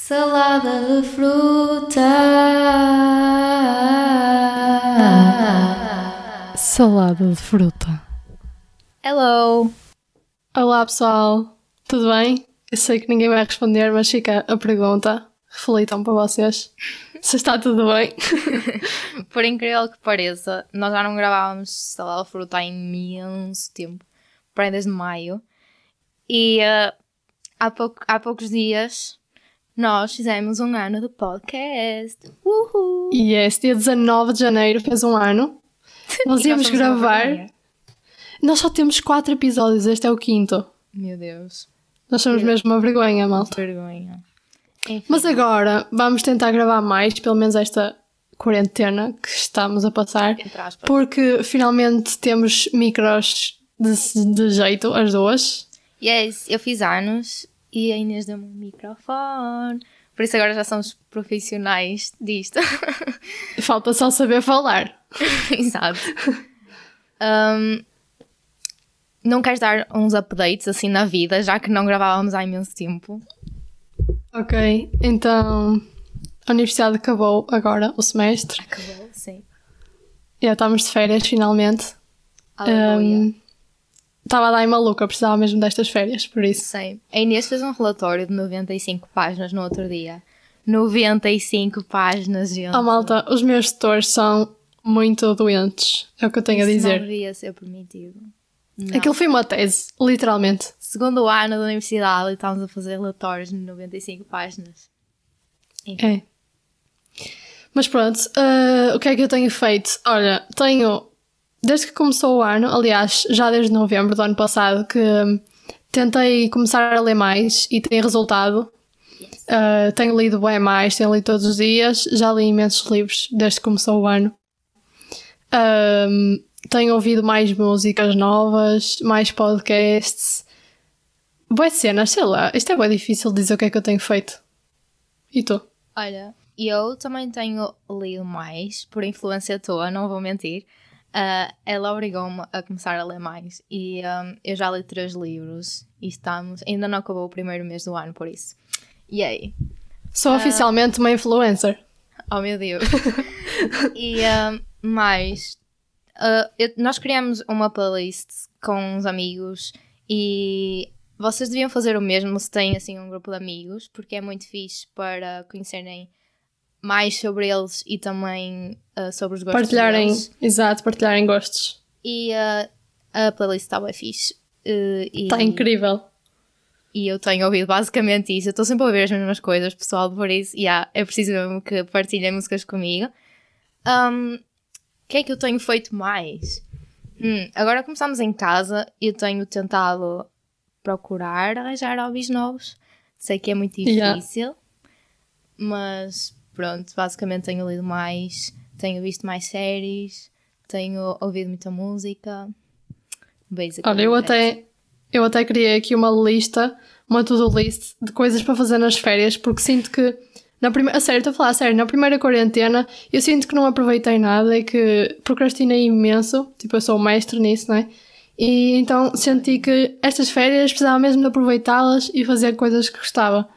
Salada de fruta. Salada de fruta. Hello. Olá pessoal, tudo bem? Eu sei que ninguém vai responder, mas fica a pergunta. Reflitam para vocês se está tudo bem. Por incrível que pareça, nós já não gravávamos salada de fruta há imenso tempo, para desde maio. E uh, há, pouco, há poucos dias nós fizemos um ano de podcast. Uhul! E esse dia 19 de janeiro fez um ano. Nós íamos gravar. Nós só temos quatro episódios, este é o quinto. Meu Deus, Nós somos mesmo uma vergonha, malta. vergonha. Enfim, Mas agora vamos tentar gravar mais, pelo menos esta quarentena que estamos a passar. Porque finalmente temos micros de, de jeito, as duas. Yes, eu fiz anos e a Inês deu-me um microfone. Por isso agora já somos profissionais disto. Falta só saber falar. Exato. Um, não queres dar uns updates assim na vida, já que não gravávamos há imenso tempo? Ok, então a universidade acabou agora, o semestre. Acabou, sim. Já estamos de férias finalmente. Aleluia. Estava a dar em maluca, precisava mesmo destas férias, por isso. Sei. A Inês fez um relatório de 95 páginas no outro dia. 95 páginas, gente. Oh malta, os meus tutores são muito doentes, é o que eu tenho a Isso dizer. não devia ser permitido. Não. Aquilo foi uma tese, literalmente. Segundo ano da universidade, e estávamos a fazer relatórios de 95 páginas. Enfim. É. Mas pronto, ah, o que é que eu tenho feito? Olha, tenho, desde que começou o ano, aliás, já desde novembro do ano passado, que hum, tentei começar a ler mais e tem resultado. Ah, tenho lido bem mais, tenho lido todos os dias, já li imensos livros desde que começou o ano. Ahm, tenho ouvido mais músicas novas, mais podcasts. Boas cenas, sei lá, isto é bem difícil dizer o que é que eu tenho feito. E tu? Olha, eu também tenho lido mais, por influência tua, não vou mentir. Ah, ela obrigou-me a começar a ler mais e ah, eu já li três livros e estamos. Ainda não acabou o primeiro mês do ano, por isso. Yay! Sou oficialmente uma influencer. Oh meu Deus! e ah, mais, ah, eu- nós criamos uma playlist com uns amigos e vocês deviam fazer o mesmo se têm assim um grupo de amigos, porque é muito fixe para conhecerem mais sobre eles e também ah, sobre os gostos Partilharem, deles. exato, partilharem gostos. E ah, a playlist está bem fixe. Está incrível. e eu tenho ouvido basicamente isso. Eu estou sempre a ouvir as mesmas coisas, pessoal, por isso, yeah, é preciso mesmo que partilhem músicas comigo. Um, O que é que eu tenho feito mais? Hum, agora começamos em casa eu tenho tentado procurar arranjar hobbies novos. Sei que é muito Yeah. difícil, mas pronto, basicamente tenho lido mais, tenho visto mais séries, tenho ouvido muita música. Basically, Olha, eu that's até, eu até criei aqui uma lista, uma to-do list de coisas para fazer nas férias, porque sinto que, na primeira, a sério, estou a falar a sério, na primeira quarentena eu sinto que não aproveitei nada e que procrastinei imenso, tipo, eu sou mestre nisso, não é? E então senti que estas férias precisava mesmo de aproveitá-las e fazer coisas que gostava.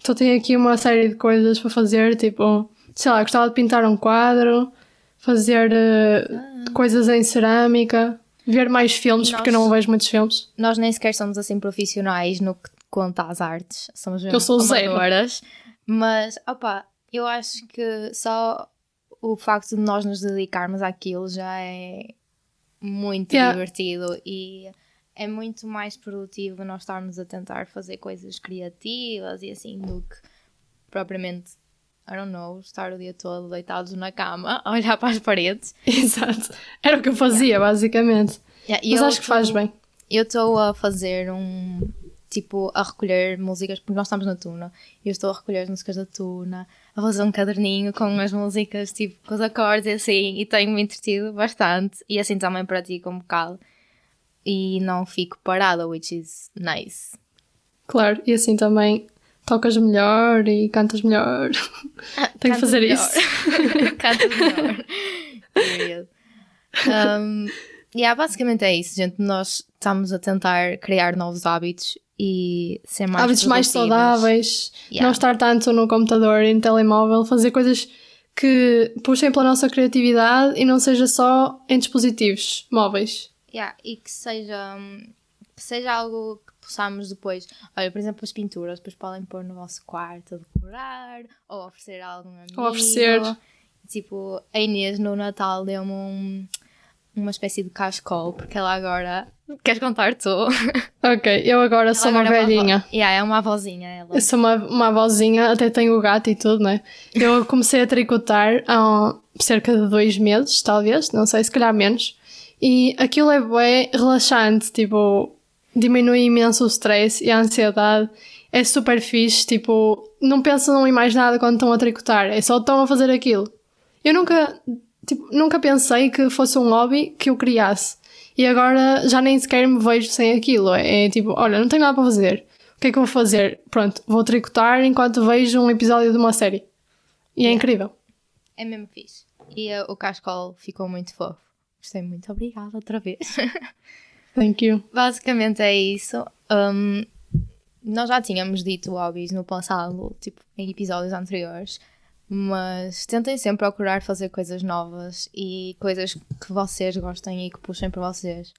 Então tenho aqui uma série de coisas para fazer, tipo, sei lá, gostava de pintar um quadro, fazer eh, coisas em cerâmica, ver mais filmes, porque eu não Nós- vejo muitos filmes. nós nem sequer somos assim profissionais no que conta às artes. Somos mesmo Eu sou amadoras. Mas, opa, eu acho que só o facto de nós nos dedicarmos àquilo já é muito Yeah. divertido e é muito mais produtivo nós estarmos a tentar fazer coisas criativas e assim do que propriamente, I don't know, estar o dia todo deitados na cama a olhar para as paredes. Exato. Era o que eu fazia, basicamente. Yeah, Mas eu acho que faz bem. Eu estou a fazer um. Tipo, a recolher músicas, porque nós estamos na Tuna. Eu estou a recolher as músicas da Tuna, a fazer um caderninho com as músicas, tipo, com os acordes e assim, e tenho-me entretido bastante. E assim também pratico um bocado. E não fico parada, which is nice. Claro, e assim também tocas melhor e cantas melhor. Tenho que fazer melhor. isso. Cantas melhor. Um, yeah, basicamente é isso, gente. Nós estamos a tentar criar novos hábitos e ser mais Hábitos mais saudáveis, Yeah. não estar tanto no computador e no telemóvel, fazer coisas que puxem pela nossa criatividade e não seja só em dispositivos móveis. Yeah, e que seja, que seja algo que possamos depois. Olha, por exemplo, as pinturas, depois podem pôr no vosso quarto a decorar ou oferecer a algum amigo. Ou oferecer. Tipo, a Inês no Natal deu-me um- uma espécie de cascol, porque ela agora. Queres contar tu? Ok, eu agora sou Ela uma agora é velhinha. avó- Yeah, é uma avózinha ela. Eu sou uma, uma avózinha, até tenho o gato e tudo, né? Eu comecei a tricotar há cerca de dois meses, talvez, não sei, se calhar menos. E aquilo é bem relaxante, tipo, diminui imenso o stress e a ansiedade. É super fixe, tipo, não pensam em mais nada quando estão a tricotar, é só estão a fazer aquilo. Eu nunca, tipo, nunca pensei que fosse um hobby que eu criasse. E agora já nem sequer me vejo sem aquilo. É, é tipo, olha, não tenho nada para fazer. O que é que eu vou fazer? Pronto, vou tricotar enquanto vejo um episódio de uma série. E é incrível. É mesmo fixe. E uh, o cascol ficou muito fofo. Gostei muito, obrigada outra vez. Thank you. Basicamente é isso. Um, nós já tínhamos dito hobbies no passado, tipo, em episódios anteriores, mas tentem sempre procurar fazer coisas novas e coisas que vocês gostem e que puxem para vocês.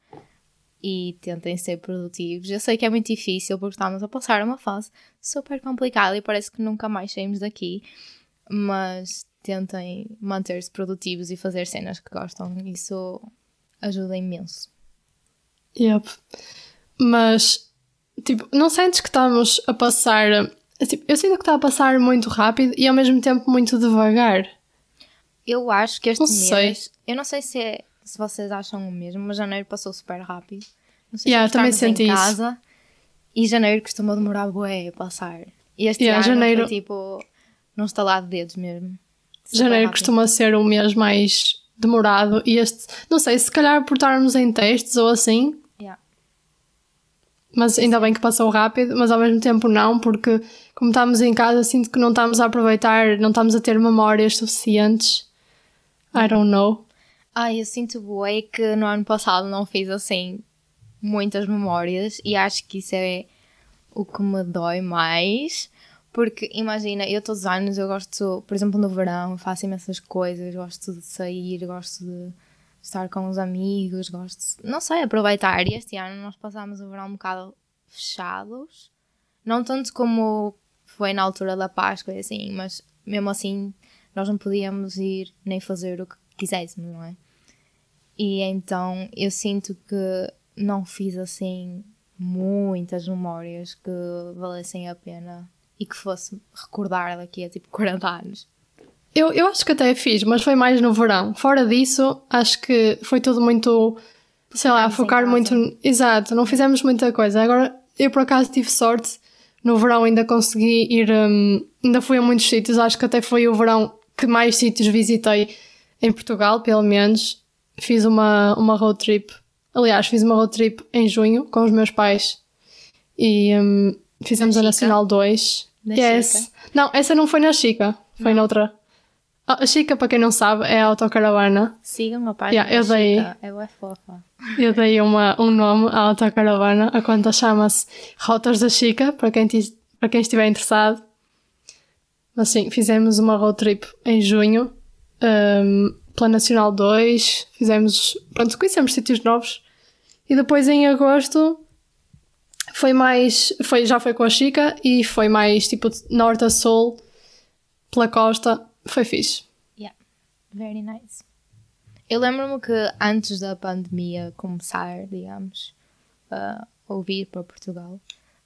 E tentem ser produtivos. Eu sei que é muito difícil porque estamos a passar uma fase super complicada e parece que nunca mais saímos daqui, mas tentem manter-se produtivos e fazer cenas que gostam. Isso ajuda imenso. Yep. Mas, tipo, não sentes que estamos a passar. tipo, eu sinto que está a passar muito rápido e ao mesmo tempo muito devagar. Eu acho que este Não sei. mês, eu não sei se, é- se vocês acham o mesmo, mas janeiro passou super rápido. Não sei Yeah, se também estamos em senti isso. casa e janeiro costuma demorar bué a passar. E este Yeah, ano janeiro- foi tipo num estalar de dedos mesmo. Janeiro rápido. costuma ser o mês mais demorado e este, não sei, se calhar por estarmos em testes ou assim, Yeah. mas ainda bem que passou rápido, mas ao mesmo tempo não, porque como estamos em casa, sinto que não estamos a aproveitar, não estamos a ter memórias suficientes. I don't know. Ai, eu sinto bué que no ano passado não fiz assim muitas memórias e acho que isso é o que me dói mais. Porque imagina, eu todos os anos eu gosto, por exemplo, no verão, faço imensas coisas, gosto de sair, gosto de estar com os amigos, gosto, de, não sei, aproveitar. E este ano nós passámos o verão um bocado fechados, não tanto como foi na altura da Páscoa e assim, mas mesmo assim nós não podíamos ir nem fazer o que quiséssemos, não é? E então eu sinto que não fiz assim muitas memórias que valessem a pena e que fosse recordar daqui a tipo 40 anos. Eu, eu acho que até fiz, mas foi mais no verão. Fora disso, acho que foi tudo muito, sei lá, focar muito. Exato, não fizemos muita coisa. Agora, eu por acaso tive sorte, no verão ainda consegui ir, hum, ainda fui a muitos sítios. Acho que até foi o verão que mais sítios visitei em Portugal, pelo menos. Fiz uma, uma road trip. Aliás, fiz uma road trip em junho com os meus pais e hum, fizemos Na a? Nacional 2. Na yes. Chica? Não, essa não foi na Chica, foi noutra. Ah, A Chica, para quem não sabe, é a autocaravana. Sigam a página Yeah, eu dei- Chica, é bué fofa. Eu dei uma, um nome à autocaravana, a conta chama-se Rotas da Chica, para quem, para quem estiver interessado. Mas sim, fizemos uma road trip em junho, um, pela Nacional 2, fizemos, pronto, conhecemos sítios novos. E depois em agosto foi mais, foi, já foi com a Chica e foi mais tipo norte a sul, pela costa, foi fixe. Yeah, very nice. Eu lembro-me que antes da pandemia começar, digamos, a ouvir para Portugal,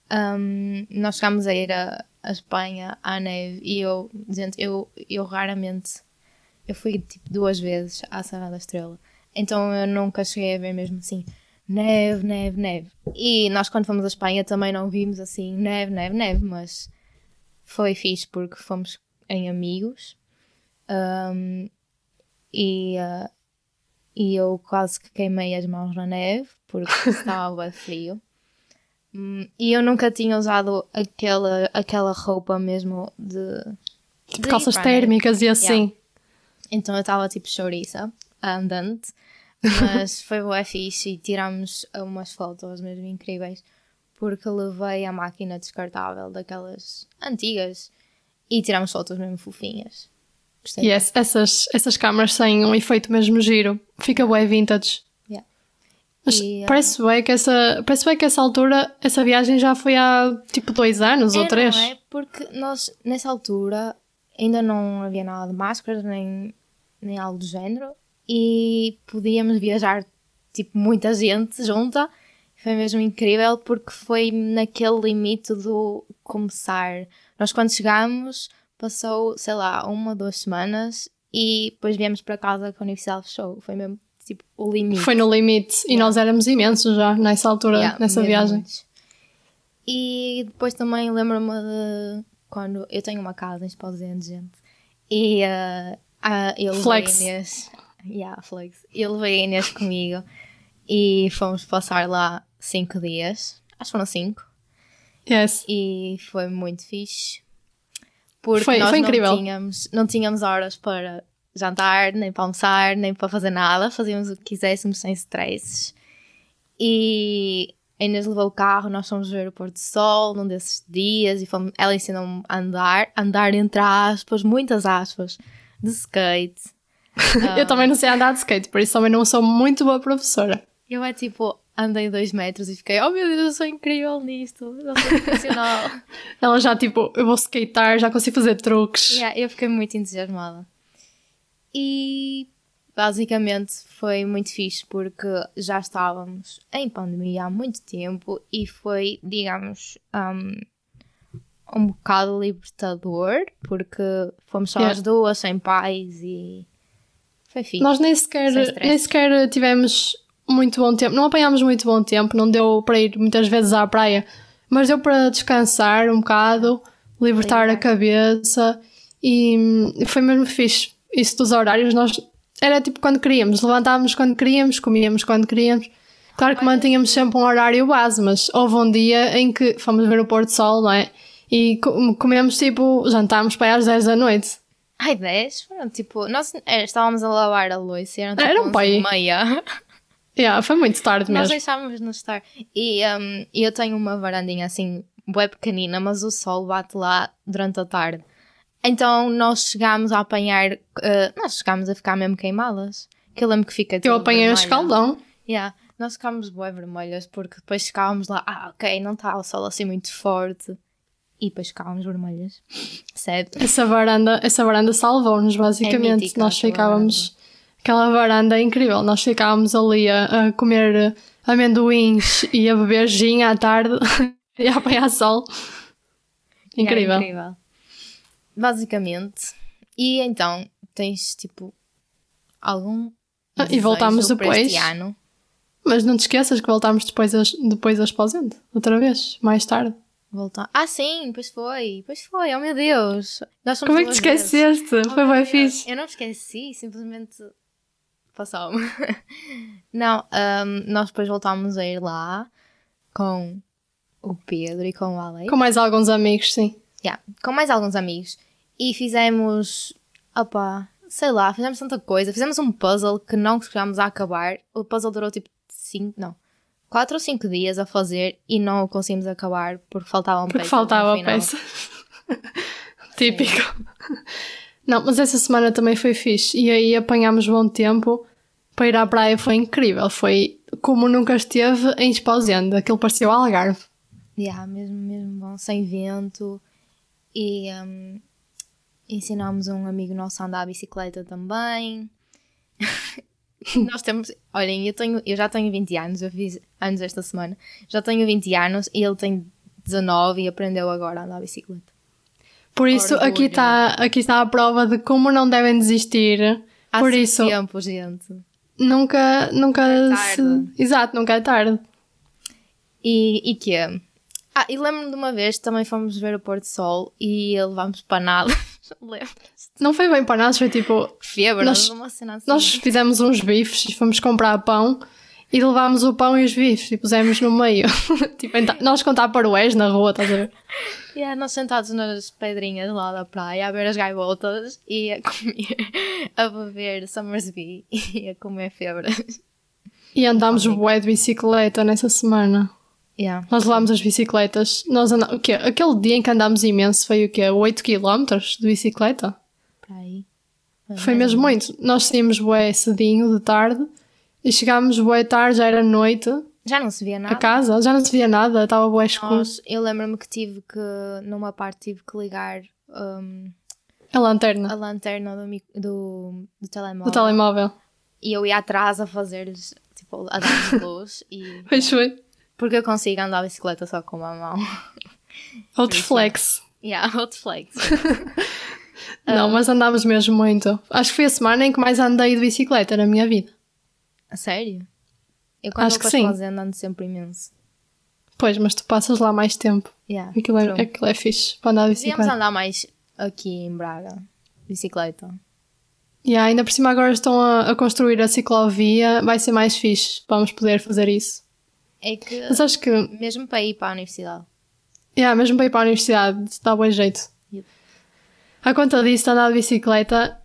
um, nós chegámos a ir a, a Espanha à neve e eu, gente, eu, eu raramente, eu fui tipo duas vezes à Serra da Estrela, então eu nunca cheguei a ver mesmo assim neve, neve, neve. E nós quando fomos à Espanha também não vimos assim neve, neve, neve, mas foi fixe porque fomos em amigos um, e, uh, e eu quase que queimei as mãos na neve porque estava frio. Hum, e eu nunca tinha usado aquela, aquela roupa mesmo de. Tipo de calças neve. térmicas e assim. Então eu estava tipo chouriça, andante, mas foi bué fixe e tirámos umas fotos mesmo incríveis porque levei a máquina descartável daquelas antigas e tiramos fotos mesmo fofinhas. Gostei. Yes, essas, essas câmaras têm um efeito mesmo giro. Fica bué vintage. Yeah. Mas E, ah, parece bem que essa parece bem que essa altura, essa viagem já foi há tipo dois anos ou É, três. Não é? Porque nós, nessa altura, ainda não havia nada de máscaras, nem, nem algo do género, e podíamos viajar, tipo, muita gente junta. Foi mesmo incrível, porque foi naquele limite do começar. Nós, quando chegámos, passou, sei lá, uma, duas semanas, e depois viemos para casa que a universidade fechou. Foi mesmo, tipo, o limite. Foi no limite. E Yeah. nós éramos imensos já nessa altura, Yeah, nessa viagem. muitos. E depois também lembro-me de quando eu tenho uma casa em Esposende, gente. E uh, uh, eu Flex. Inês. Yeah, flex. Eu levei a Inês comigo e fomos passar lá cinco dias. Acho que foram cinco. Yes. E foi muito fixe. Porque Foi- nós foi não tínhamos, não tínhamos horas para jantar, nem para almoçar, nem para fazer nada. Fazíamos o que quiséssemos sem stresses. E a Inês levou o carro, nós fomos ver o pôr do sol num desses dias e fomos, ela ensinou-me a andar, andar entre aspas, muitas aspas, de skate. Eu também não sei andar de skate, por isso também não sou muito boa professora. Eu é tipo, andei dois metros e fiquei, oh meu Deus, eu sou incrível nisto, eu sou profissional. Ela já tipo, eu vou skatear, já consigo fazer truques. Yeah, eu fiquei muito entusiasmada. E basicamente foi muito fixe porque já estávamos em pandemia há muito tempo e foi, digamos, um, um bocado libertador porque fomos só Yeah. as duas, sem pais e foi fixe. Nós nem sequer, nem sequer tivemos muito bom tempo, não apanhámos muito bom tempo, não deu para ir muitas vezes à praia, mas deu para descansar um bocado, libertar a Libertar. cabeça e foi mesmo fixe. Isso dos horários, nós era tipo quando queríamos, levantávamos quando queríamos, comíamos quando queríamos. Claro que mantínhamos sempre um horário base, mas houve um dia em que fomos ver o pôr do sol, não é? E co- comemos tipo, jantámos para aí às 10 da noite. Ai, 10? Foram tipo, nós é, estávamos a lavar a louça e eram tipo Era um 11 pai. meia. Yeah, foi muito tarde Nós mesmo. deixávamos-nos estar. E um, eu tenho uma varandinha assim, bué pequenina, mas o sol bate lá durante a tarde. Então nós chegámos a apanhar. uh, nós chegámos a ficar mesmo queimadas. Que eu lembro que fica Eu apanhei um vermelha. escaldão. Yeah. Nós ficámos bué vermelhas porque depois ficávamos lá, ah, ok, não está o sol assim muito forte. E depois ficávamos vermelhas. Certo? Essa varanda, essa varanda salvou-nos, basicamente. mítica Nós ficávamos. Aquela varanda é incrível. Nós ficávamos ali a, a comer amendoins e a beber gin à tarde e a apanhar sol. Incrível. É incrível. Basicamente. E então, tens tipo algum. Ah, e voltámos depois. Mas não te esqueças que voltámos depois a, depois a Esposende. Outra vez, mais tarde. Voltar. Ah, sim, pois foi, pois foi, oh meu Deus. Como é que te vezes. esqueceste? Oh, Foi meu bem fixe. Eu não esqueci, simplesmente passou-me. não, ahm, nós depois voltámos a ir lá com o Pedro e com o Alex. Com mais alguns amigos, sim. Yeah, com mais alguns amigos. E fizemos. Opa, sei lá, fizemos tanta coisa. Fizemos um puzzle que não chegámos a acabar. O puzzle durou tipo 5, não, 4 ou 5 dias a fazer e não o conseguimos acabar porque faltavam Porque peças faltava a peça. Típico. Não, mas essa semana também foi fixe. E aí apanhámos bom tempo para ir à praia. Foi incrível. Foi como nunca esteve em Esposende. Aquilo parecia o Algarve. Yeah, mesmo, mesmo bom, sem vento. E hum, ensinámos um amigo nosso a andar a bicicleta também. Nós temos, olhem, eu, tenho, eu já tenho 20 anos, eu fiz anos esta semana, já tenho 20 anos e ele tem 19 e aprendeu agora a andar a bicicleta. Por isso, Orgulho. aqui está aqui está a prova de como não devem desistir. Há Por sempre isso, tempo, gente. nunca, nunca É se... Exato, nunca é tarde. E, e que Ah, e lembro-me de uma vez também fomos ver o pôr do sol e levámos panadas. Lembras? Não foi bem para nós, foi tipo... Febre, Nós- assim. Nós fizemos uns bifes e fomos comprar pão e levámos o pão e os bifes e pusemos no meio. tipo, nós contar para o na rua, estás a ver? Yeah, nós sentados nas pedrinhas lá da praia a ver as gaivotas e a comer, a beber Summersby e a comer febras. E andámos Icónico. bué de bicicleta nessa semana. Yeah. Nós levámos as bicicletas. Nós andá... o quê? Aquele dia em que andámos imenso foi o quê? 8 km de bicicleta? Aí. Foi mesmo muito. Nós saímos bué cedinho, de tarde, e chegámos bué tarde, já era noite, Já não se via nada. a casa, já não se via nada, estava bué escuro. Nós, eu lembro-me que tive que, numa parte, tive que ligar um, A lanterna a lanterna do, do, do telemóvel. do telemóvel. E eu ia atrás a fazer-lhes, tipo, a dar luz. e, Pois foi. Porque eu consigo andar a bicicleta só com uma mão. Outro Isso. flex. yeah, outro flex. Não, mas andámos mesmo muito. Acho que foi a semana em que mais andei de bicicleta na minha vida. A sério? Eu quando Acho que sim. fazenda ando sempre imenso. Pois, mas tu passas lá mais tempo. Yeah, Aquilo é, true. aquilo é fixe para andar de Devíamos bicicleta. andar mais aqui em Braga. Bicicleta. E ainda por cima agora estão a, a construir a ciclovia, vai ser mais fixe. Vamos poder fazer isso. É que, Mas acho que, mesmo para ir para a universidade. yeah, mesmo para ir para a universidade, dá bom jeito. Yep. À conta disso, andar de bicicleta,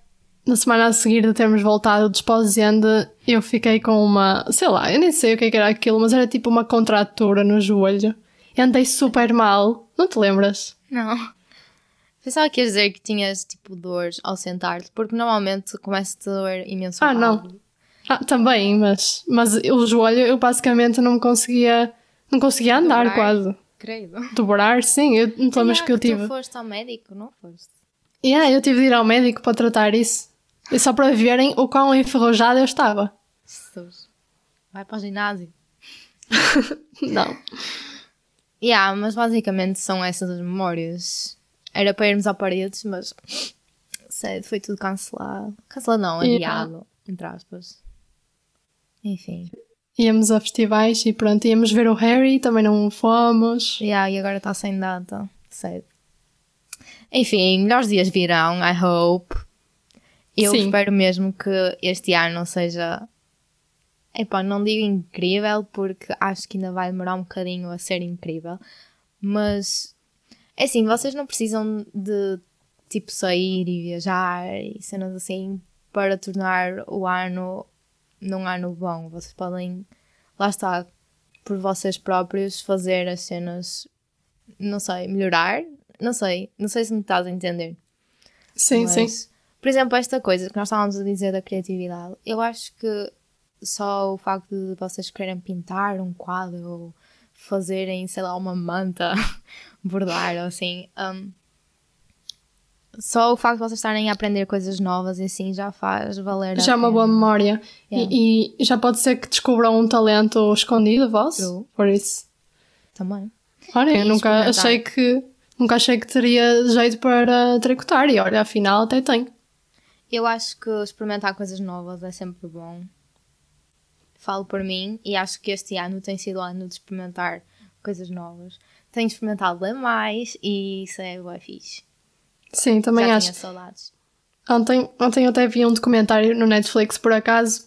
na semana a seguir de termos voltado de Esposende, eu fiquei com uma, sei lá, eu nem sei o que é era aquilo, mas era tipo uma contratura no joelho. Andei super mal. Não te lembras? Não. Pensava que ias dizer que tinhas tipo dores ao sentar-te, porque normalmente começa a doer imenso. Ah, não. Ah, também, mas, mas o joelho eu basicamente não conseguia, não conseguia andar Dobrar. quase. Credo. Dobrar, sim, eu não lembras Ah, que eu tive. Tu foste ao médico, não foste? Yeah, eu tive de ir ao médico para tratar isso. E só para verem o quão enferrujada eu estava. Jesus. Vai para o ginásio. Não. Yeah, mas basicamente são essas as memórias. Era para irmos a paredes, mas sei, foi tudo cancelado. Cancelado não, Yeah. adiado, entre aspas. Enfim. Íamos a festivais e pronto, íamos ver o Harry, também não fomos. Yeah, e agora está sem data. Sei. Enfim, melhores dias virão, I hope. Eu Sim. espero mesmo que este ano seja. Epá, não digo incrível, porque acho que ainda vai demorar um bocadinho a ser incrível. Mas, é assim, vocês não precisam de, tipo, sair e viajar e cenas assim para tornar o ano num ano bom. Vocês podem, lá está, por vocês próprios, fazer as cenas, não sei, melhorar. Não sei, não sei se me estás a entender. Sim, Mas, sim. Por exemplo, esta coisa que nós estávamos a dizer da criatividade, eu acho que só o facto de vocês quererem pintar um quadro ou fazerem, sei lá, uma manta, bordar ou assim, um, só o facto de vocês estarem a aprender coisas novas e assim já faz valer a Já é uma boa memória. Yeah. E, e já pode ser que descubram um talento escondido vosso. True. Por isso. Também. Olha, eu nunca achei que. Nunca achei que teria jeito para tricotar. E olha, afinal até tenho. Eu acho que experimentar coisas novas é sempre bom. Falo por mim e acho que este ano tem sido o ano de experimentar coisas novas. Tenho experimentado ler mais e isso é fixe. Sim, também Já acho. tinha saudades. Ontem, ontem eu até vi um documentário no Netflix, por acaso.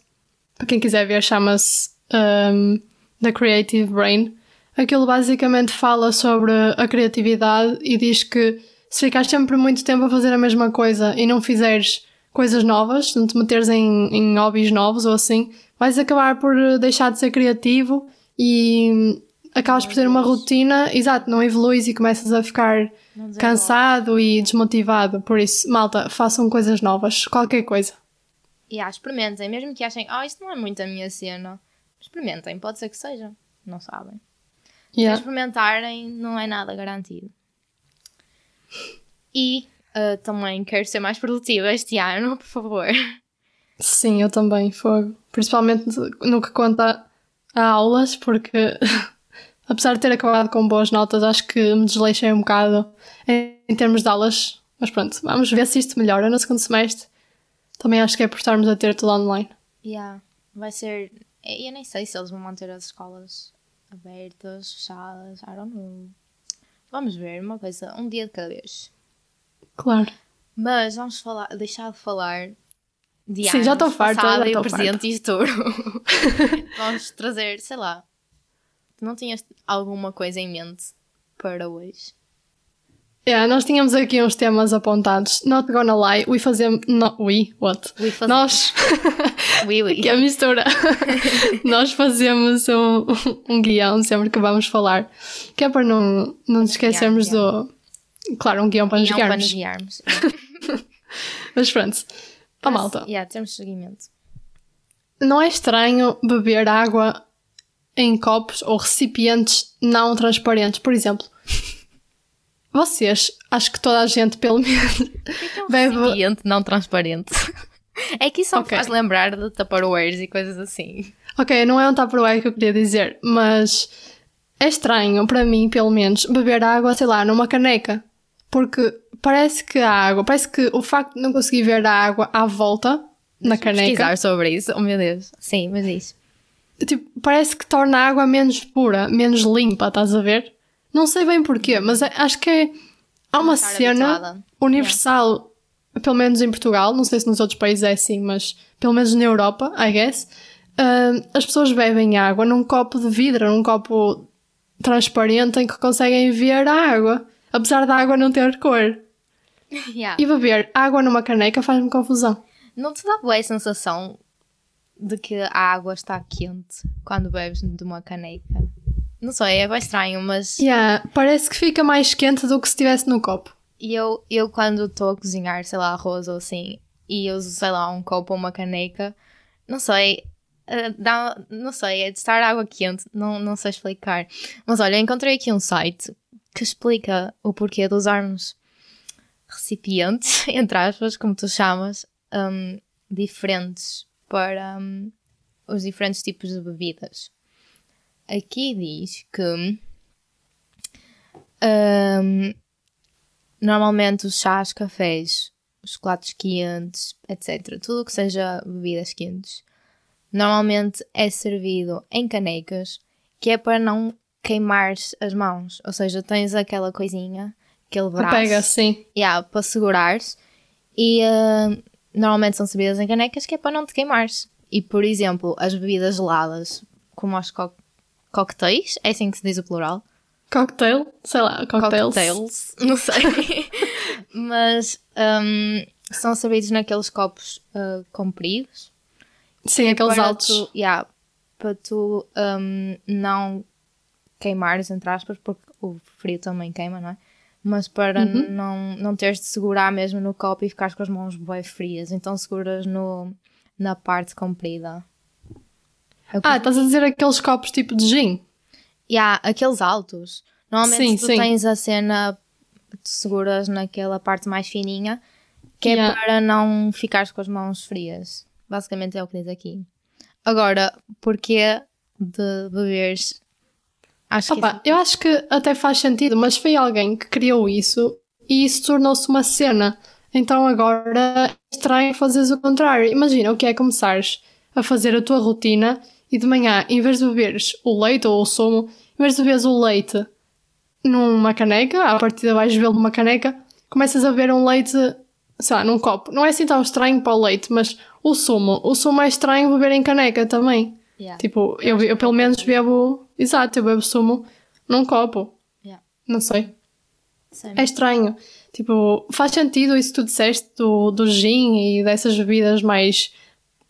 Para quem quiser ver, chama-se um, The Creative Brain. Aquilo basicamente fala sobre a criatividade e diz que se ficares sempre muito tempo a fazer a mesma coisa e não fizeres coisas novas, não te meteres em, em hobbies novos ou assim, vais acabar por deixar de ser criativo e acabas por ter uma rotina, exato, não evoluís e começas a ficar cansado e desmotivado. Por isso, malta, façam coisas novas, qualquer coisa. E ah, experimentem, mesmo que achem, ah, isto não é muito a minha cena. Experimentem, pode ser que seja. Não sabem. Se Yeah. experimentarem, não é nada garantido. E ah, também quero ser mais produtiva este ano, por favor. Sim, eu também, fogo. Principalmente no que conta a aulas, porque apesar de ter acabado com boas notas, acho que me desleixei um bocado em, em termos de aulas. Mas pronto, vamos ver se isto melhora no segundo semestre. Também acho que é por estarmos a ter tudo online. Yeah, vai ser. Eu nem sei se eles vão manter as escolas abertas, fechadas, I don't know. Vamos ver, uma coisa, um dia de cada vez. Claro. Mas vamos falar, deixar de falar de Sim, já estou farta, passado já e presente e futuro. vamos trazer, sei lá. Não tinhas alguma coisa em mente para hoje? Yeah, nós tínhamos aqui uns temas apontados. Not gonna lie, we fazemos. No, we? What? We fazemos. Nós. Oui, oui. que é a mistura. nós fazemos um, um guião sempre que vamos falar. Que é para não, não nos esquecermos do. Claro, um guião para nos Não para guiarmos. nos guiarmos. Mas pronto. Para malta. Yeah, temos seguimento. Não é estranho beber água em copos ou recipientes não transparentes, por exemplo. Vocês, acho que toda a gente, pelo menos, O que é é um Bebe- recipiente não transparente? É que isso só me faz lembrar de Tupperwares e coisas assim. Ok, não é um Tupperware que eu queria dizer, mas é estranho, para mim, pelo menos, beber água, sei lá, numa caneca. Porque parece que a água, parece que o facto de não conseguir ver a água à volta na caneca, Pesquisar sobre isso. Oh meu Deus. Sim, mas isso. Tipo, parece que torna a água menos pura, menos limpa, estás a ver? Não sei bem porquê, mas é- acho que é, há uma cena universal, pelo menos em Portugal, não sei se nos outros países é assim, mas pelo menos na Europa, I guess, ah, as pessoas bebem água num copo de vidro, num copo transparente em que conseguem ver a água, apesar da água não ter cor. Yeah. E beber água numa caneca faz-me confusão. Não te dá boa a sensação de que a água está quente quando bebes de uma caneca? Não sei, é bem estranho, mas Yeah, parece que fica mais quente do que se estivesse no copo. E eu, eu quando estou a cozinhar, sei lá, arroz ou assim, e uso, sei lá, um copo ou uma caneca, não sei, eh, dá, não sei, é de estar água quente, não, não sei explicar. Mas olha, encontrei aqui um site que explica o porquê de usarmos recipientes, entre aspas, como tu chamas, hum, diferentes para hum, os diferentes tipos de bebidas. Aqui diz que hum, normalmente os chás, cafés, os chocolates quentes, etc. Tudo o que seja bebidas quentes, normalmente é servido em canecas, que é para não queimar as mãos. Ou seja, tens aquela coisinha, aquele braço Pega assim. yeah, para segurares e ah, normalmente são servidas em canecas que é para não te queimares. E por exemplo, as bebidas geladas, como os co cocktails, é assim que se diz o plural. Cocktail, sei lá, cocktails. Cocktails, não sei. Mas hum, são servidos naqueles copos ah, compridos. Sim, aqueles para altos. Tu, yeah, para tu hum, não queimares, entre aspas, porque o frio também queima, não é? Mas para Uhum. não, não teres de segurar mesmo no copo e ficares com as mãos bem frias. Então seguras no, na parte comprida. Eu Ah, estás a dizer aqueles copos tipo de gin? E há aqueles altos. Normalmente Sim, tu sim. tens a cena, tu seguras naquela parte mais fininha, que é Yeah. para não ficares com as mãos frias. Basicamente é o que diz aqui. Agora, porquê de beberes? Acho que Opa, eu acho que até faz sentido, mas foi alguém que criou isso e isso tornou-se uma cena. Então agora é estranho fazeres o contrário. Imagina o que é começares a fazer a tua rotina e de manhã, em vez de beberes o leite ou o sumo, em vez de beberes o leite numa caneca, à partida vais bebê-lo numa caneca, começas a beber um leite, sei lá, num copo. Não é assim tão estranho para o leite, mas o sumo, o sumo é estranho beber em caneca também. Yeah. Tipo, eu, eu pelo menos bebo. Exato, eu bebo sumo num copo. Yeah. Não sei. Sim. É estranho. Tipo, faz sentido isso que tu disseste do, do gin e dessas bebidas mais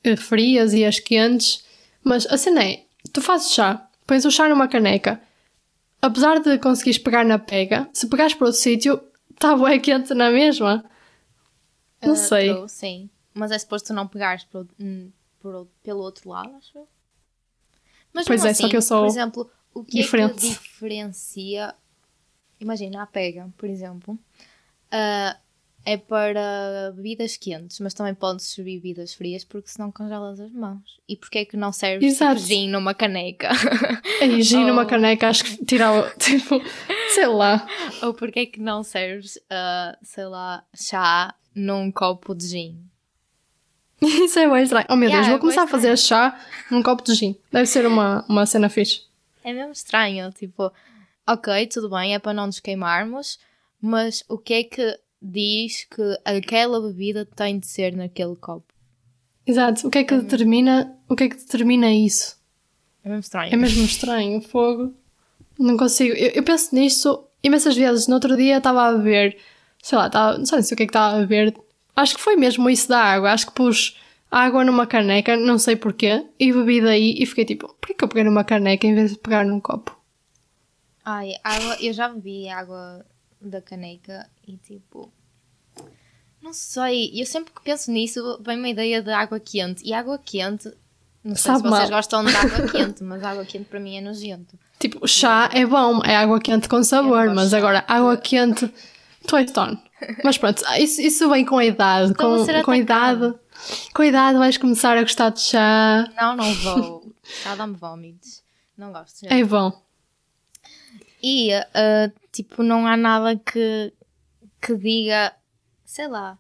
eh, frias e as quentes. Mas a cena é: tu fazes chá, pões o chá numa caneca. Apesar de conseguires pegar na pega, se pegares para outro sítio, está bué quente na mesma. Não Ah, sei. true, sim. Mas é suposto tu não pegares por, hum, pelo outro lado, acho eu. Mas Pois é, só assim, que eu sou Por exemplo, o que é diferente. que diferencia... Imagina, a pega, por exemplo, ah, é para bebidas quentes, mas também podes servir bebidas frias porque senão congelas as mãos. E porquê é que não serves tipo, Exato. gin numa caneca? Aí, gin numa caneca, acho que tirava, tipo, sei lá. Ou porquê é que não serves, ah, sei lá, chá num copo de gin? Isso é bem estranho. Oh meu Yeah, Deus, é vou começar a fazer chá num copo de gin. Deve ser uma, uma cena fixe. É mesmo estranho, tipo, ok, tudo bem, é para não nos queimarmos, mas o que é que diz que aquela bebida tem de ser naquele copo? Exato. O que é que determina, o que é que determina isso? É mesmo estranho. É mesmo estranho, fogo. Não consigo. Eu, eu penso nisso imensas vezes. No outro dia estava a beber, sei lá, estava, não sei o que é que estava a beber. Acho que foi mesmo isso da água. Acho que pus água numa caneca, não sei porquê, e bebi daí e fiquei tipo, porquê que eu peguei numa caneca em vez de pegar num copo? Ai, água, eu já bebi água da caneca e tipo. Não sei, eu sempre que penso nisso vem uma ideia de água quente. E água quente, não sei Sabe se vocês mal. gostam de água quente, mas água quente para mim é nojento. Tipo, chá é bom, é água quente com sabor, mas agora água quente, twist on. Mas pronto, isso, isso vem com a idade. Então Com, ser com a idade, com a idade vais começar a gostar de chá. Não, não vou. Já dá-me vómitos. Não gosto. já. É bom. E, ah, tipo, não há nada que, que diga, sei lá,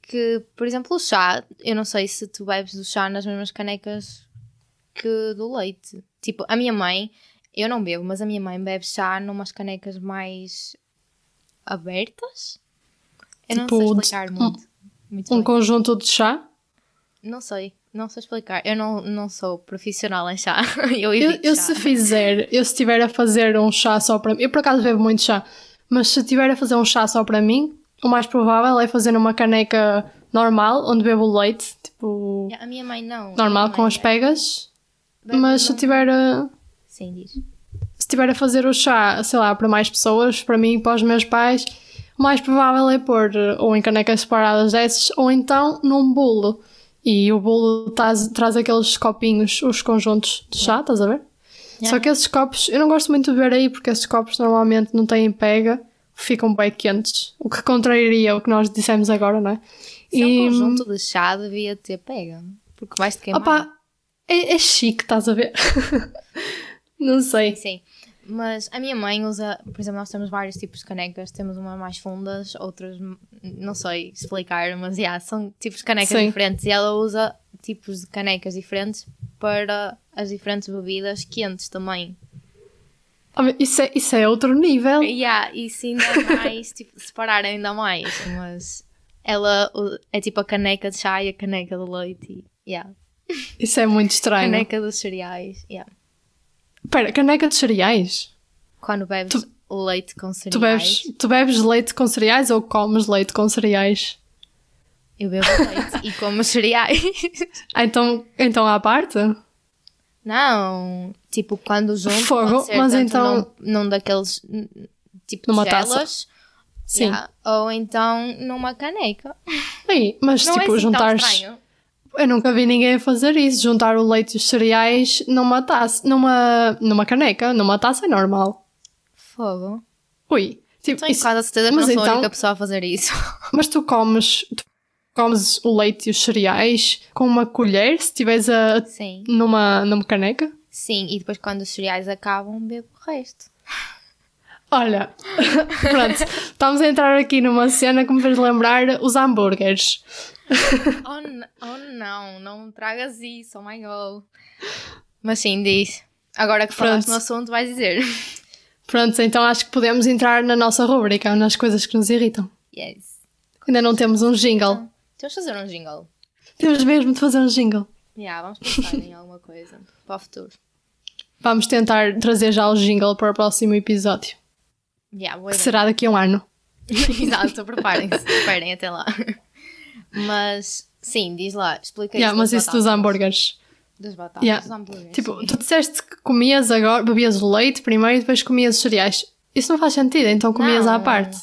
que, por exemplo, o chá, eu não sei se tu bebes do chá nas mesmas canecas que do leite. Tipo, a minha mãe, eu não bebo, mas a minha mãe bebe chá numas canecas mais abertas. Eu não Tipo, sei explicar muito. muito Um bem. conjunto de chá. Não sei, não sei explicar. Eu não, não sou profissional em chá. Eu Eu, eu chá. se fizer, eu se estiver a fazer um chá só para mim, eu por acaso bebo muito chá, mas se estiver a fazer um chá só para mim, o mais provável é fazer numa caneca normal, onde bebo leite, tipo, A minha mãe não. Normal, com as é- pegas. bebe Mas se estiver a, Sim, diz. se estiver a fazer o chá, sei lá, para mais pessoas, para mim e para os meus pais, o mais provável é pôr eh, ou em canecas separadas dessas, ou então num bolo. E o bolo traz, traz aqueles copinhos, os conjuntos de chá, estás a ver? Yeah. Só que esses copos, eu não gosto muito de ver aí, porque esses copos normalmente não têm pega, ficam bem quentes. O que contraria o que nós dissemos agora, não é? Se é um conjunto de chá, devia ter pega. Porque vais-te queimar. Opa, é, é chique, estás a ver? não sei. Sim. Mas a minha mãe usa, por exemplo, nós temos vários tipos de canecas. Temos umas mais fundas, outras, m- não sei explicar, mas yeah, são tipos de canecas Sim. diferentes. E ela usa tipos de canecas diferentes para as diferentes bebidas quentes também. Olha, Isso é, isso é outro nível. Yeah, isso ainda mais, tipo, separar ainda mais. Mas ela é tipo a caneca de chá e a caneca de leite. E, yeah. Isso é muito estranho. Caneca dos cereais. Yeah. Espera, caneca de cereais? Quando bebes leite com cereais. Tu bebes, tu bebes leite com cereais ou comes leite com cereais? Eu bebo leite e como cereais. Ah, então, então à parte? Não, tipo, quando junto Fogo, mas então- num, num daqueles tipo Numa de taça. gelas, Sim. yeah, ou então numa caneca. Sim, mas Não tipo, é assim juntares. tão estranho. Eu nunca vi ninguém fazer isso, juntar o leite e os cereais numa taça, numa, numa caneca, numa taça é normal. Fogo. Ui, tipo, Tenho isso- quase a certeza que mas não sou a então- única pessoa a fazer isso. mas tu comes, tu comes o leite e os cereais com uma colher se estiveres a, Sim. numa, numa caneca? Sim, e depois quando os cereais acabam, bebo o resto. Olha, pronto, estamos a entrar aqui numa cena que me fez lembrar os hambúrgueres. oh, oh não, não me tragas isso, oh my god. Mas sim, diz. Agora que falaste no assunto, vais dizer. Pronto, então acho que podemos entrar na nossa rubrica, nas coisas que nos irritam. Yes. Ainda não temos um jingle. Temos de fazer um jingle. Temos mesmo de fazer um jingle. Yeah, vamos pensar em alguma coisa para o futuro. Vamos tentar trazer já o jingle para o próximo episódio, Yeah, que será daqui a um ano. Exato, preparem-se, esperem até lá. Mas, sim, diz lá, explica Yeah, isso. mas isso dos hambúrgueres. Das batatas, Yeah. dos hambúrgueres. Tipo, sim. tu disseste que comias agora, bebias leite primeiro e depois comias os cereais. Isso não faz sentido, então comias à Não. parte.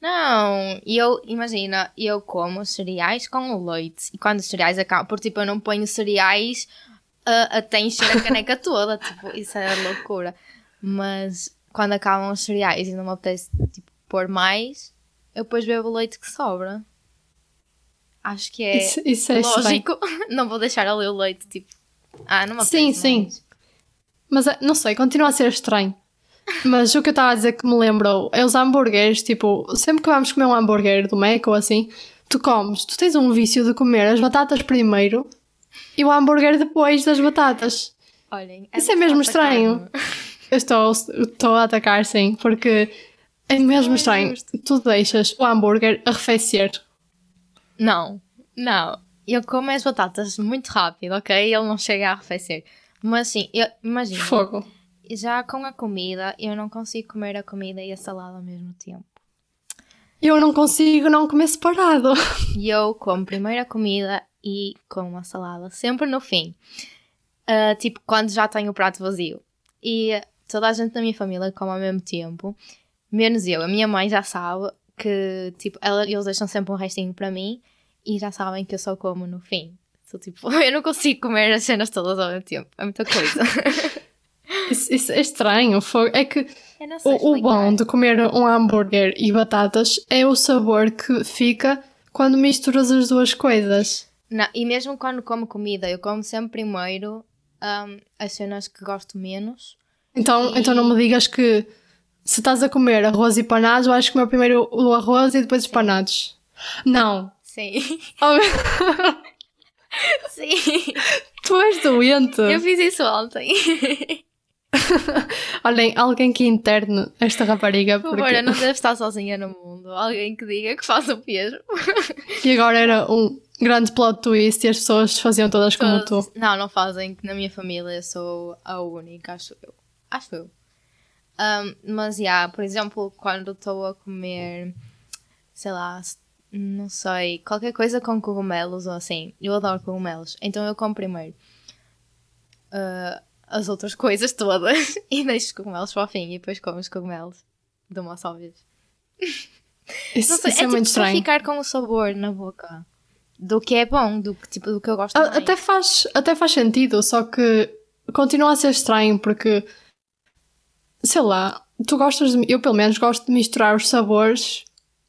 Não, e eu, imagina, eu como cereais com o leite. E quando os cereais acabam, porque tipo, eu não ponho cereais a, até encher a caneca toda. Tipo, isso é loucura. Mas quando acabam os cereais e não me apetece tipo, pôr mais, eu depois bebo o leite que sobra. Acho que é Isso, isso é lógico. não vou deixar ali o leite, tipo. Ah, não me apetece. Sim, sim. mais. Mas eh, não sei, continua a ser estranho. Mas o que eu estava a dizer que me lembrou é os hambúrgueres. Tipo, sempre que vamos comer um hambúrguer do Mac ou assim, tu comes, tu tens um vício de comer as batatas primeiro e o hambúrguer depois das batatas. Olhem, Isso é mesmo estranho. Eu estou, estou a atacar, sim, porque é mesmo estranho. Tu deixas o hambúrguer arrefecer. Não, não. Eu como as batatas muito rápido, ok? Ele não chega a arrefecer. Mas sim, eu, imagina. Fogo. Já com a comida, eu não consigo comer a comida e a salada ao mesmo tempo. Eu não consigo não comer separado. E eu como primeiro a comida e como a salada, sempre no fim. Uh, tipo, quando já tenho o prato vazio. E toda a gente da minha família come ao mesmo tempo, menos eu. A minha mãe já sabe que, tipo, ela, eles deixam sempre um restinho para mim e já sabem que eu só como no fim. Sou tipo, eu não consigo comer as cenas todas ao mesmo tempo. É muita coisa. Isso, isso é estranho. É que o, o bom de comer um hambúrguer e batatas é o sabor que fica quando misturas as duas coisas. Não, e mesmo quando como comida, eu como sempre primeiro um, as cenas que gosto menos. Então, então não me digas que se estás a comer arroz e panados, vais comer primeiro o arroz e depois os panados. Não. Sim. Oh, meu- Sim. tu és doente. Eu fiz isso ontem. Olhem, alguém que interne esta rapariga. Por Porque... favor, não devo estar sozinha no mundo. Alguém que diga que faz o mesmo. E agora era um grande plot twist e as pessoas faziam todas como tu. Não, não fazem, que na minha família sou a única, acho eu. Acho eu. Um, mas, yeah, por exemplo, quando estou a comer, sei lá, não sei, qualquer coisa com cogumelos ou assim, eu adoro cogumelos, então eu como primeiro uh, as outras coisas todas e deixo os cogumelos para o fim e depois como os cogumelos de uma só vez. Isso, Não sei, isso é, é, muito tipo estranho. ficar com o sabor na boca do que é bom, do que, tipo, do que eu gosto A- mais. Até faz, até faz sentido, só que continua a ser estranho porque, sei lá, tu gostas de, eu pelo menos gosto de misturar os sabores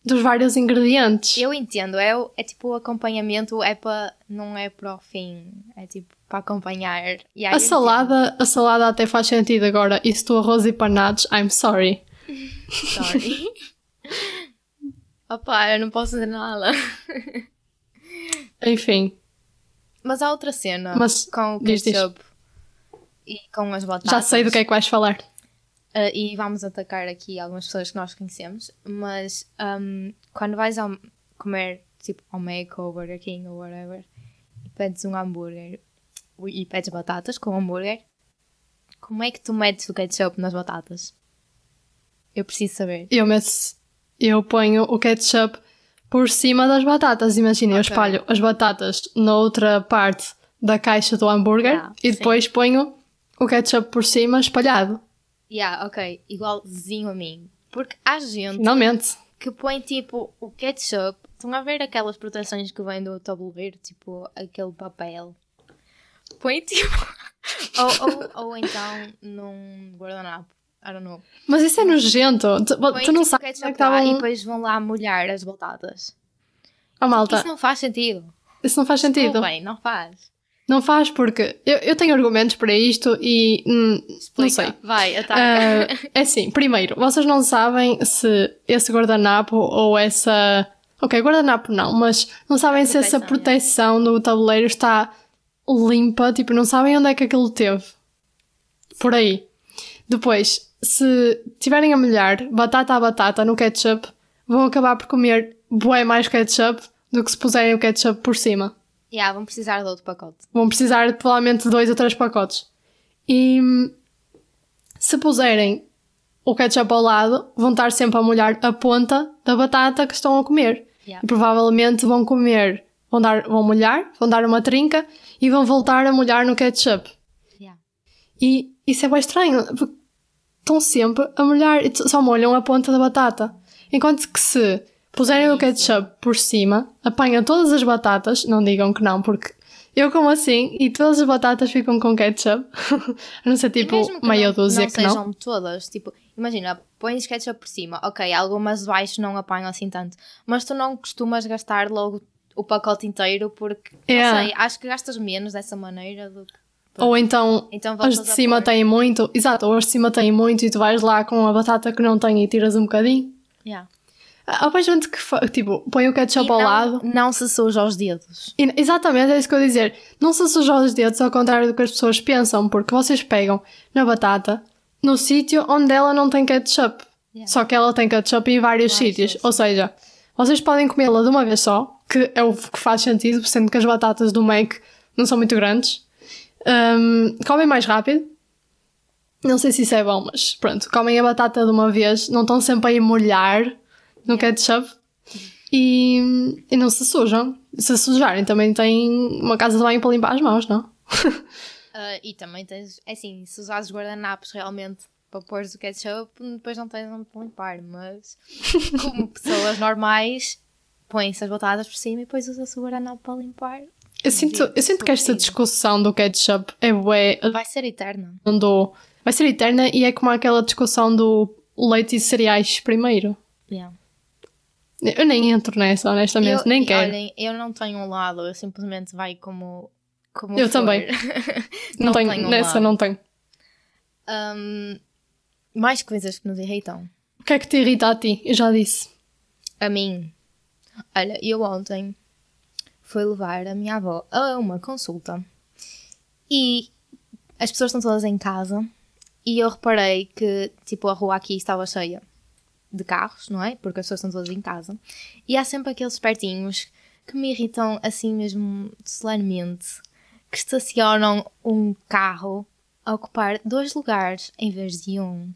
dos vários ingredientes. Eu entendo, é, é tipo o acompanhamento, é para não é para o fim, é tipo para acompanhar. Aí A salada, a salada até faz sentido agora. E se tu arroz e panados, I'm sorry. entendo. Sorry. Opa, eu não posso dizer nada. Enfim, Mas há outra cena Mas com o diz, diz. ketchup e com as batatas. já sei do que é que vais falar. Uh, e vamos atacar aqui algumas pessoas que nós conhecemos, mas um, quando vais ao, comer tipo ao Mac ou Burger King ou whatever e pedes um hambúrguer e pedes batatas com hambúrguer, como é que tu metes o ketchup nas batatas? Eu preciso saber. Eu meto, eu ponho o ketchup por cima das batatas. Imagina, eu Ok. espalho as batatas na outra parte da caixa do hambúrguer Ah, e sim. depois ponho o ketchup por cima espalhado. Yeah, ok, igualzinho a mim. Porque há gente Finalmente. que põe tipo o ketchup. Estão a ver aquelas proteções que vêm do tabuleiro, tipo aquele papel. Põe tipo. ou, ou, ou então num guardanapo. I don't know. Mas isso é nojento. Tu, Põe tu não tipo, sabes é que lá e estavam. depois vão lá molhar as batatas. Oh, malta, Isso não faz sentido. isso não faz sentido. Bem, não faz. Não faz porque eu, eu tenho argumentos para isto e hum, não sei. Vai, ataca. Ah, é assim, primeiro, vocês não sabem se esse guardanapo ou essa. Ok, guardanapo não, mas não sabem se essa Proteção, proteção do tabuleiro está limpa, tipo, não sabem onde é que aquilo teve. Por aí. Depois, se tiverem a molhar batata a batata no ketchup, vão acabar por comer bué mais ketchup do que se puserem o ketchup por cima. Yeah, vão precisar de outro pacote. Vão precisar de provavelmente dois ou três pacotes. E se puserem o ketchup ao lado, vão estar sempre a molhar a ponta da batata que estão a comer. Yeah. E provavelmente vão comer, vão, dar, vão molhar, vão dar uma trinca e vão voltar a molhar no ketchup. Yeah. E isso é bem estranho, porque estão sempre a molhar e só molham a ponta da batata. Enquanto que se puserem o ketchup por cima, apanham todas as batatas, não digam que não, porque eu como assim e todas as batatas ficam com ketchup. a não ser tipo meia não, dúzia não que não. sejam todas, tipo, imagina, pões ketchup por cima, ok, algumas baixo não apanham assim tanto, mas tu não costumas gastar logo o pacote inteiro porque, Yeah. não sei, acho que gastas menos dessa maneira do que... Ou então Então as de cima têm muito, exato, ou as de cima têm muito e tu vais lá com a batata que não tem e tiras um bocadinho. Yeah. Há mais gente que tipo, põe o ketchup E ao não, lado. não se suja os dedos. E- exatamente, é isso que eu ia dizer. Não se suja os dedos ao contrário do que as pessoas pensam, porque vocês pegam na batata no sítio onde ela não tem ketchup. Yeah. Só que ela tem ketchup em vários sítios. sim. Ou seja, vocês podem comê-la de uma vez só, que é o que faz sentido, sendo que as batatas do Mac não são muito grandes. Hum, comem mais rápido. Não sei se isso é bom, mas pronto, comem a batata de uma vez, não estão sempre a molhar no ketchup e, e não se sujam. Se sujarem, também têm uma casa de banho para limpar as mãos, não? Uh, e também tens, é assim, se usares guardanapos realmente para pôr o ketchup, depois não tens onde limpar, mas como pessoas normais, põem-se as batatas por cima e depois usa-se o guardanapo para limpar. Eu sinto, eu sinto que esta discussão do ketchup é bué. Vai ser eterna. Do, vai ser eterna e é como aquela discussão do leite e cereais primeiro. Yeah. Eu nem entro nessa, honestamente, Eu- nem quero. Olhem, eu não tenho um lado, eu simplesmente vai como. como Eu for. também. não, tenho, tenho um nessa lado. não tenho. Um, mais coisas que nos irritam. O que é que te irrita a ti? Eu já disse. A mim. Olha, eu ontem fui levar a minha avó a uma consulta e as pessoas estão todas em casa e eu reparei que tipo a rua aqui estava cheia de carros, não é? Porque as pessoas estão todas em casa e há sempre aqueles espertinhos que me irritam assim mesmo solenemente que estacionam um carro a ocupar dois lugares em vez de um.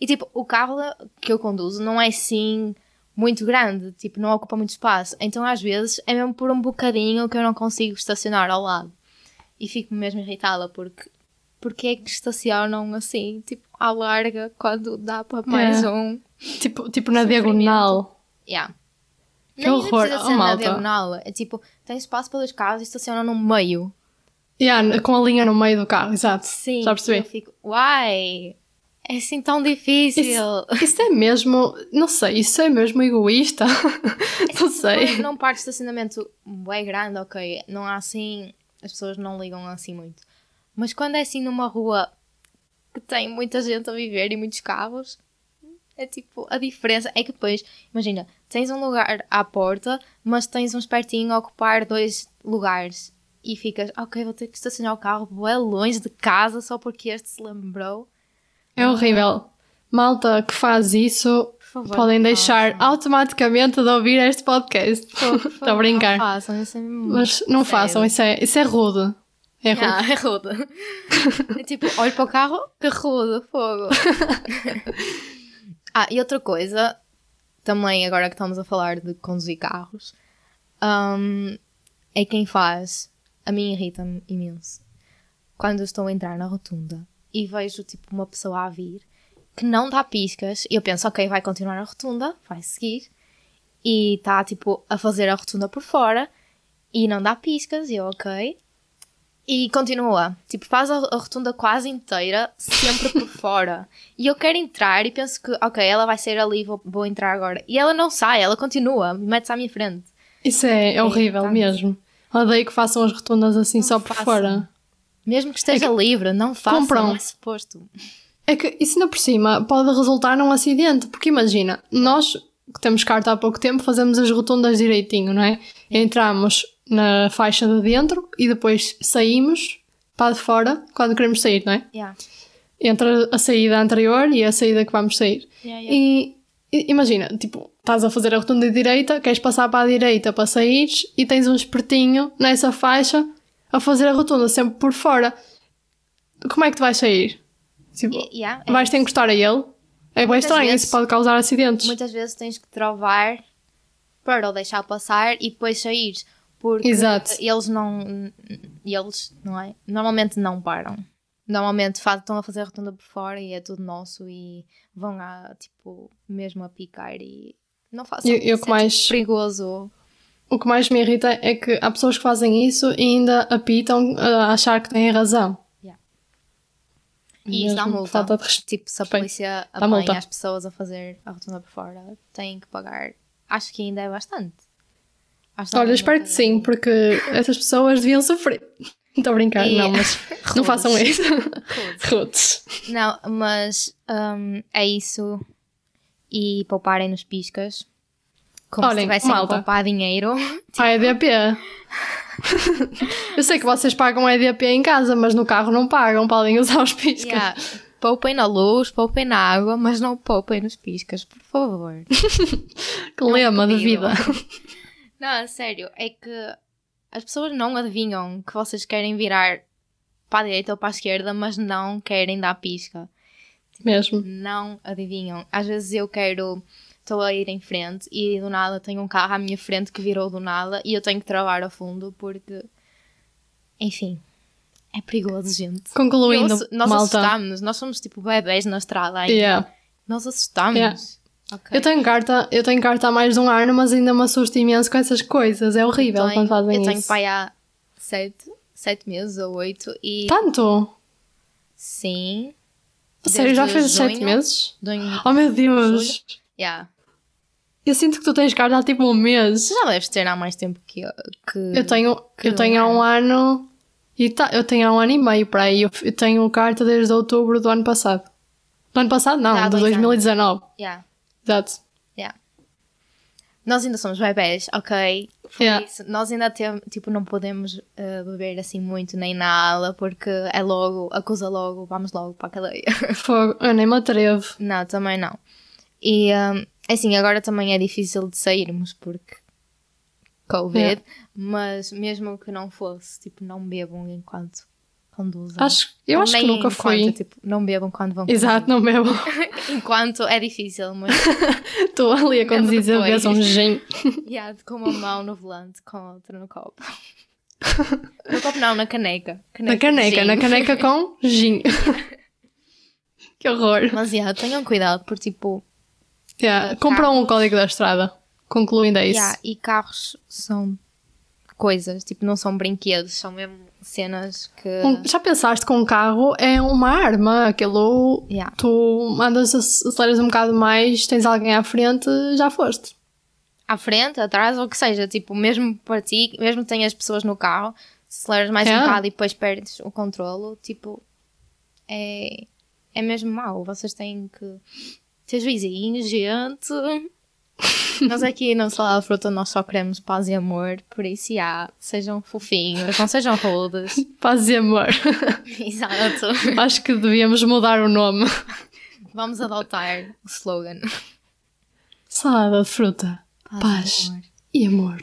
E tipo, o carro que eu conduzo não é assim muito grande, tipo, não ocupa muito espaço. Então às vezes é mesmo por um bocadinho que eu não consigo estacionar ao lado. E fico mesmo irritada porque porque é que estacionam assim, tipo, à larga quando dá para mais É. um. Tipo, tipo na diagonal. Yeah. Que Nem horror. precisa Oh, ser na malta. diagonal. É tipo, tem espaço para dois carros e estacionam no meio. Yeah, com a linha no meio do carro, exato. Sim. Já Eu percebi. fico, uai, é assim tão difícil. Isso é mesmo, não sei, isso é mesmo egoísta. não sei. Num parque de estacionamento bem grande, ok, não há assim, as pessoas não ligam assim muito. Mas quando é assim numa rua que tem muita gente a viver e muitos carros, é tipo, a diferença é que depois, imagina, tens um lugar à porta, mas tens um espertinho a ocupar dois lugares e ficas, ok, vou ter que estacionar o carro é longe de casa só porque este se lembrou. É horrível. Malta que faz isso, favor, podem deixar façam. automaticamente de ouvir este podcast. Estou a brincar. Não façam, isso é Mas não sério. façam, isso é, isso é rude. É rude. Ah, é. É tipo, olho para o carro, que rude, fogo. ah, e outra coisa, também agora que estamos a falar de conduzir carros, hum, é quem faz. A mim irrita-me imenso. Quando eu estou a entrar na rotunda e vejo tipo uma pessoa a vir que não dá piscas, e eu penso, ok, vai continuar a rotunda, vai seguir, e está tipo a fazer a rotunda por fora e não dá piscas, e eu, ok. E continua, tipo, faz a, a rotunda quase inteira, sempre por fora. E eu quero entrar e penso que, ok, ela vai sair ali, vou, vou entrar agora. E ela não sai, ela continua, mete-se à minha frente. Isso é, é horrível tá. mesmo. Odeio que façam as rotundas assim só por façam. fora. Mesmo que esteja livre, não façam, compram. não é suposto. É que isso ainda por cima pode resultar num acidente, porque imagina, nós que temos carta há pouco tempo fazemos as rotundas direitinho, não é? Entramos na faixa de dentro e depois saímos para de fora quando queremos sair, não é? Yeah. Entre a saída anterior e a saída que vamos sair. Yeah, yeah. E, e imagina, tipo, estás a fazer a rotunda direita, queres passar para a direita para saíres e tens um espertinho nessa faixa a fazer a rotunda sempre por fora. Como é que tu vais sair? Tipo, yeah, é vais ter que encostar a ele? É bem estranho, vezes- isso pode causar acidentes. Muitas vezes tens que travar para o deixar passar e depois sair. Porque Exato. eles não. Eles, não é? Normalmente não param. Normalmente faz- estão a fazer a rotunda por fora e é tudo nosso e vão a, tipo, mesmo a picar e não façam. Eu- eu isso que mais- perigoso. O que mais me irrita é que há pessoas que fazem isso e ainda apitam a achar que têm razão. E isso dá multa. Falta de. Tipo, se a polícia Dá apanha as pessoas a fazer a rotunda por fora, têm que pagar. Acho que ainda é bastante. Acho Olha, é espero que sim, porque essas pessoas deviam sofrer. Estou a brincar, E- não, mas não façam isso. Rudes. Não, mas hum, é isso. E pouparem nos piscas. Como Olhem, se tivessem malta. a poupar dinheiro. A EDP. Eu sei que vocês pagam EDP em casa, mas no carro não pagam, podem usar os piscas. Yeah. Poupem na luz, poupem na água, mas não poupem nos piscas, por favor. Que lema de vida. Não, sério, é que as pessoas não adivinham que vocês querem virar para a direita ou para a esquerda, mas não querem dar pisca. Mesmo. não adivinham. Às vezes eu quero, estou a ir em frente e do nada tenho um carro à minha frente que virou do nada e eu tenho que travar a fundo porque, enfim, é perigoso, gente. Concluindo, Eu nós malta. assustámos-nos, nós somos tipo bebés na estrada ainda. Yeah. Nós assustámos. Yeah. Ok. Eu tenho carta, eu tenho carta há mais de um ano, mas ainda me assusto imenso com essas coisas. É horrível tenho- quando fazem eu tenho isso. pai há sete, sete meses ou oito e Tanto? sim. Sério, já fez sete junho. meses? Junho, Oh meu Deus! yeah. Eu sinto que tu tens carta há tipo um mês. Tu já deves ter há mais tempo que eu. Que... Eu tenho, que eu tenho há um um ano e tá, eu tenho há um ano e meio para aí. Eu, eu tenho carta desde outubro do ano passado. Do ano passado não, Há de dois 2019. Yeah, Exato. yeah. Nós ainda somos bebés, ok? Por Yeah. isso, nós ainda temos, tipo, não podemos eh, beber assim muito nem nada, porque é logo, acusa logo, vamos logo para a cadeia. Fogo, eu nem me atrevo. não, também não. E hum, assim, agora também é difícil de sairmos porque Covid, Yeah. mas mesmo que não fosse, tipo, não bebam enquanto conduzem. Acho, eu acho que Nem nunca enquanto, fui. Tipo, não bebam quando vão Exato, não conduzir. Enquanto é difícil, mas Estou ali a conduzir a vez um gin. yeah, com uma mão no volante, com a outra no copo. no copo não, na caneca. Na caneca, na caneca com gin. que horror. Mas yeah, tenham cuidado, porque tipo, Yeah, Compram um código da estrada. Concluindo é isso. yeah, e carros são coisas, tipo, não são brinquedos, são mesmo cenas que. Já pensaste que um carro é uma arma? Aquilo. Yeah. Tu andas, ac- aceleras um bocado mais, tens alguém à frente, já foste. À frente, atrás, ou o que seja, tipo, mesmo para ti, mesmo que tenhas pessoas no carro, aceleras mais um bocado e depois perdes o controlo, tipo, é, é mesmo mau. Vocês têm que ter vizinhos, gente. Nós aqui no Salada Fruta nós só queremos paz e amor, por isso, já, sejam fofinhos, não sejam rudes. Paz e amor. Exato. Acho que devíamos mudar o nome. Vamos adotar o slogan. Salada de fruta. Paz. E amor.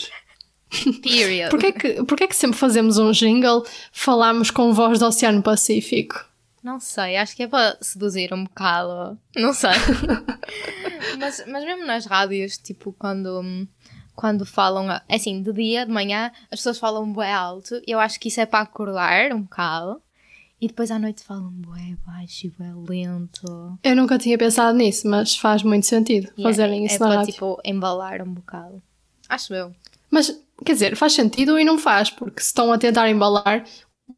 Period. Porquê que, porquê que sempre fazemos um jingle, falamos com voz do Oceano Pacífico? Não sei, acho que é para seduzir um bocado. Não sei. mas, mas mesmo nas rádios, tipo, quando, quando falam, é assim, de dia, de manhã, as pessoas falam bué alto. Eu acho que isso é para acordar um bocado. E depois à noite falam bué baixo e bué lento. Eu nunca tinha pensado nisso, mas faz muito sentido E fazerem isso é na para, rádio. tipo, embalar um bocado. Acho eu. Mas, quer dizer, faz sentido e não faz, porque se estão a tentar embalar,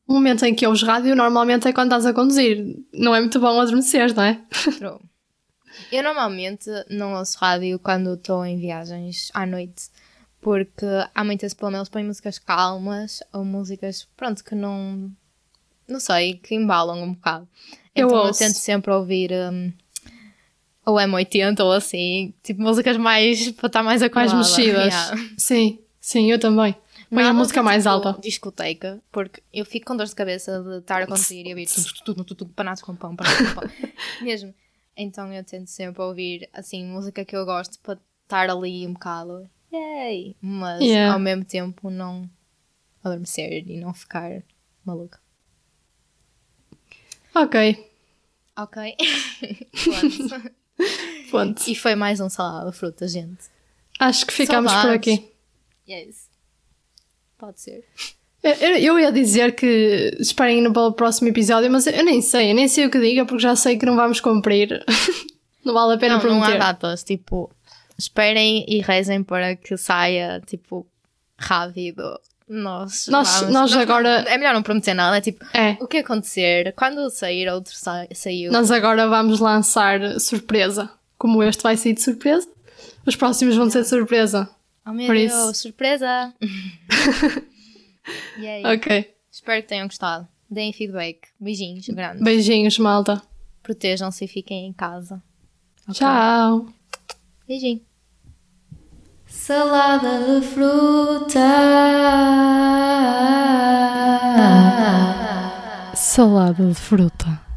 o momento em que ouves rádio normalmente é quando estás a conduzir. Não é muito bom adormecer, não é? Eu normalmente não ouço rádio quando estou em viagens à noite, porque há muitas, pelo menos, põem músicas calmas ou músicas, pronto, que não. Não sei, que embalam um bocado. Eu Então eu, ouço. tento sempre ouvir. Um, ou M80 ou assim, tipo músicas mais para estar mais Mais acordada. mexidas. Yeah. Sim, sim, eu também. Põe a música mais tipo, alta. Discoteca, porque eu fico com dor de cabeça de estar a conduzir e ouvir tudo, tudo, tudo, tudo, panados com pão, panados com pão. Mesmo. Então eu tento sempre ouvir, assim, música que eu gosto para estar ali um bocado. Yay! Mas Yeah. ao mesmo tempo não adormecer e não ficar maluca. Ok, Ok? Pronto. ponto. e foi mais um salada de fruta, gente. Acho que ficamos por Saudades. aqui. Yes. Pode ser. Eu, ia dizer que esperem no próximo episódio, mas eu nem sei, eu nem sei o que diga porque já sei que não vamos cumprir. não vale a pena Não, não há prometer. datas, tipo, esperem e rezem para que saia, tipo, rápido. Nós, Nós- vamos- nós agora- É melhor não prometer nada, é tipo, É, o que acontecer, quando sair, outro sa saiu. nós agora vamos lançar surpresa. Como este vai sair de surpresa, os próximos vão ser de surpresa. Oh meu por Deus, isso. surpresa! Yay. Ok. Espero que tenham gostado. Deem feedback. Beijinhos grandes. Beijinhos, malta. Protejam-se e fiquem em casa. Ok? Tchau. Beijinho. Salada de fruta. Salada de fruta.